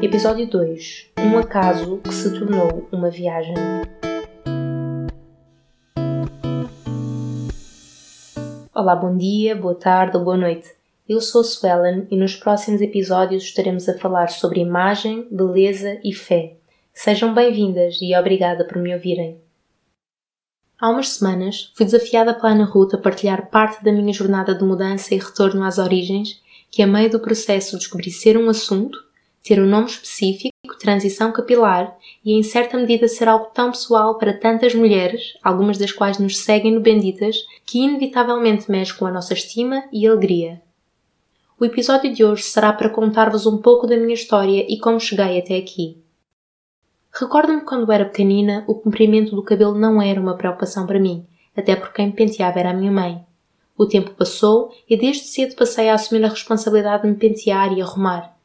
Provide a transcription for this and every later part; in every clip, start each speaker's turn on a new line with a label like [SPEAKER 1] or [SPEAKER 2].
[SPEAKER 1] Episódio 2 Um acaso que se tornou uma viagem. Olá, bom dia, boa tarde ou boa noite. Eu sou Suelen e nos próximos episódios estaremos a falar sobre imagem, beleza e fé. Sejam bem-vindas e obrigada por me ouvirem. Há umas semanas fui desafiada pela Ana Ruth a partilhar parte da minha jornada de mudança e retorno às origens, que a meio do processo descobri ser um assunto, ter um nome específico, transição capilar, e em certa medida ser algo tão pessoal para tantas mulheres, algumas das quais nos seguem no Benditas, que inevitavelmente mexe com a nossa estima e alegria. O episódio de hoje será para contar-vos um pouco da minha história e como cheguei até aqui. Recordo-me quando era pequenina, o comprimento do cabelo não era uma preocupação para mim, até porque quem me penteava era a minha mãe. O tempo passou e desde cedo passei a assumir a responsabilidade de me pentear e arrumar.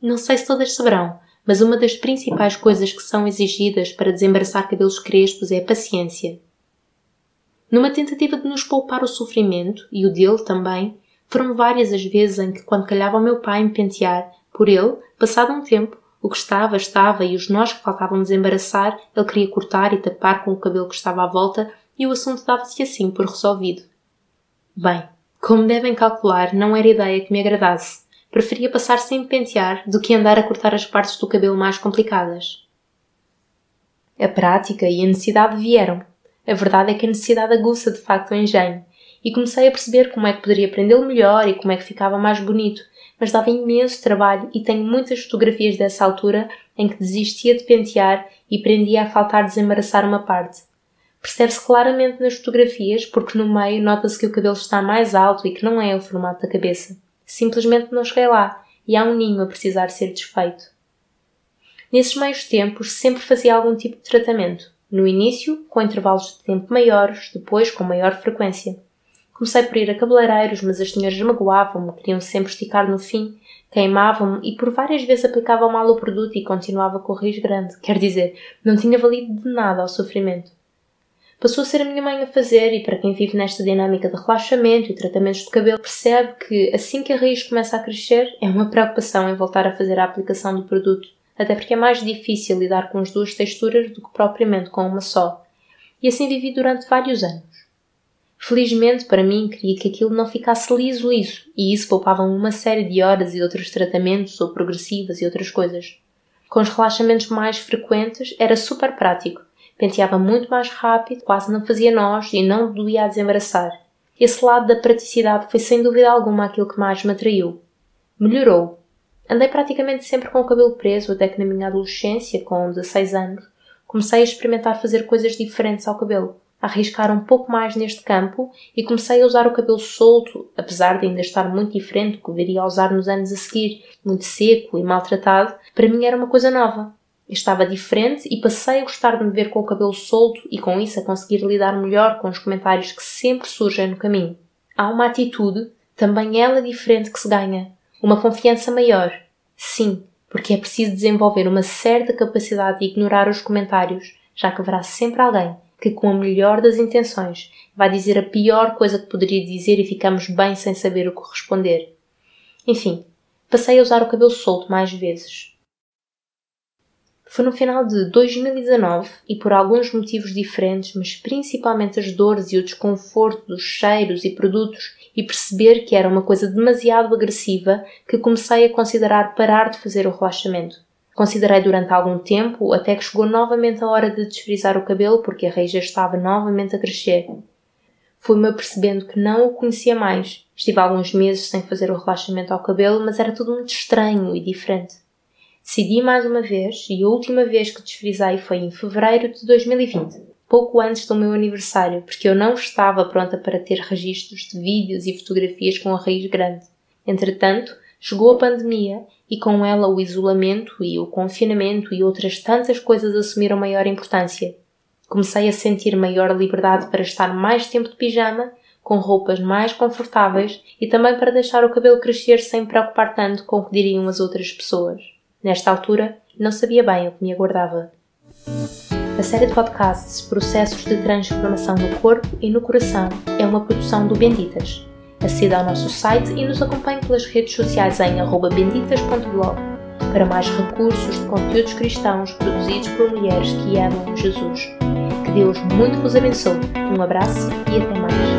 [SPEAKER 1] Não sei se todas saberão, mas uma das principais coisas que são exigidas para desembaraçar cabelos crespos é a paciência. Numa tentativa de nos poupar o sofrimento, e o dele também, foram várias as vezes em que, quando calhava ao meu pai me pentear, por ele, passado um tempo, o que estava, estava, e os nós que faltavam desembaraçar, ele queria cortar e tapar com o cabelo que estava à volta, e o assunto dava-se assim por resolvido. Bem, como devem calcular, não era ideia que me agradasse. Preferia passar sem pentear do que andar a cortar as partes do cabelo mais complicadas. A prática e a necessidade vieram. A verdade é que a necessidade aguça de facto o engenho. E comecei a perceber como é que poderia prendê-lo melhor e como é que ficava mais bonito, mas dava imenso trabalho e tenho muitas fotografias dessa altura em que desistia de pentear e prendia a faltar desembaraçar uma parte. Percebe-se claramente nas fotografias porque no meio nota-se que o cabelo está mais alto e que não é o formato da cabeça. Simplesmente não cheguei lá e há um ninho a precisar ser desfeito. Nesses meios tempos sempre fazia algum tipo de tratamento. No início, com intervalos de tempo maiores, depois com maior frequência. Comecei por ir a cabeleireiros, mas as senhoras magoavam-me, queriam sempre esticar no fim, queimavam-me e por várias vezes aplicavam mal o produto e continuava com o risco grande. Quer dizer, não tinha valido de nada ao sofrimento. Passou a ser a minha mãe a fazer e para quem vive nesta dinâmica de relaxamento e tratamentos de cabelo percebe que assim que a raiz começa a crescer é uma preocupação em voltar a fazer a aplicação do produto, até porque é mais difícil lidar com as duas texturas do que propriamente com uma só. E assim vivi durante vários anos. Felizmente para mim queria que aquilo não ficasse liso liso, e isso poupava-me uma série de horas e outros tratamentos ou progressivas e outras coisas. Com os relaxamentos mais frequentes era super prático. Penteava muito mais rápido, quase não fazia nós e não doía a desembaraçar. Esse lado da praticidade foi sem dúvida alguma aquilo que mais me atraiu. Melhorou. Andei praticamente sempre com o cabelo preso até que na minha adolescência, com 16 anos, comecei a experimentar fazer coisas diferentes ao cabelo arriscar um pouco mais neste campo e comecei a usar o cabelo solto, apesar de ainda estar muito diferente do que viria a usar nos anos a seguir, muito seco e maltratado, para mim era uma coisa nova. Estava diferente e passei a gostar de me ver com o cabelo solto e com isso a conseguir lidar melhor com os comentários que sempre surgem no caminho. Há uma atitude, também ela diferente, que se ganha. Uma confiança maior. Sim, porque é preciso desenvolver uma certa capacidade de ignorar os comentários, já que haverá sempre alguém que, com a melhor das intenções, vai dizer a pior coisa que poderia dizer e ficamos bem sem saber o que responder. Enfim, passei a usar o cabelo solto mais vezes. Foi no final de 2019 e por alguns motivos diferentes, mas principalmente as dores e o desconforto dos cheiros e produtos e perceber que era uma coisa demasiado agressiva que comecei a considerar parar de fazer o relaxamento. Considerei durante algum tempo, até que chegou novamente a hora de desfrizar o cabelo, porque a raiz já estava novamente a crescer. Fui-me apercebendo que não o conhecia mais. Estive alguns meses sem fazer o relaxamento ao cabelo, mas era tudo muito estranho e diferente. Decidi mais uma vez, e a última vez que desfrizei foi em fevereiro de 2020, pouco antes do meu aniversário, porque eu não estava pronta para ter registros de vídeos e fotografias com a raiz grande. Entretanto, chegou a pandemia e com ela o isolamento e o confinamento e outras tantas coisas assumiram maior importância. Comecei a sentir maior liberdade para estar mais tempo de pijama, com roupas mais confortáveis e também para deixar o cabelo crescer sem preocupar tanto com o que diriam as outras pessoas. Nesta altura, não sabia bem o que me aguardava. A série de podcasts Processos de Transformação no Corpo e no Coração é uma produção do Benditas Aceda ao nosso site e nos acompanhe pelas redes sociais em benditas.blog. para mais recursos de conteúdos cristãos produzidos por mulheres que amam Jesus. Que Deus muito vos abençoe. Um abraço e até mais.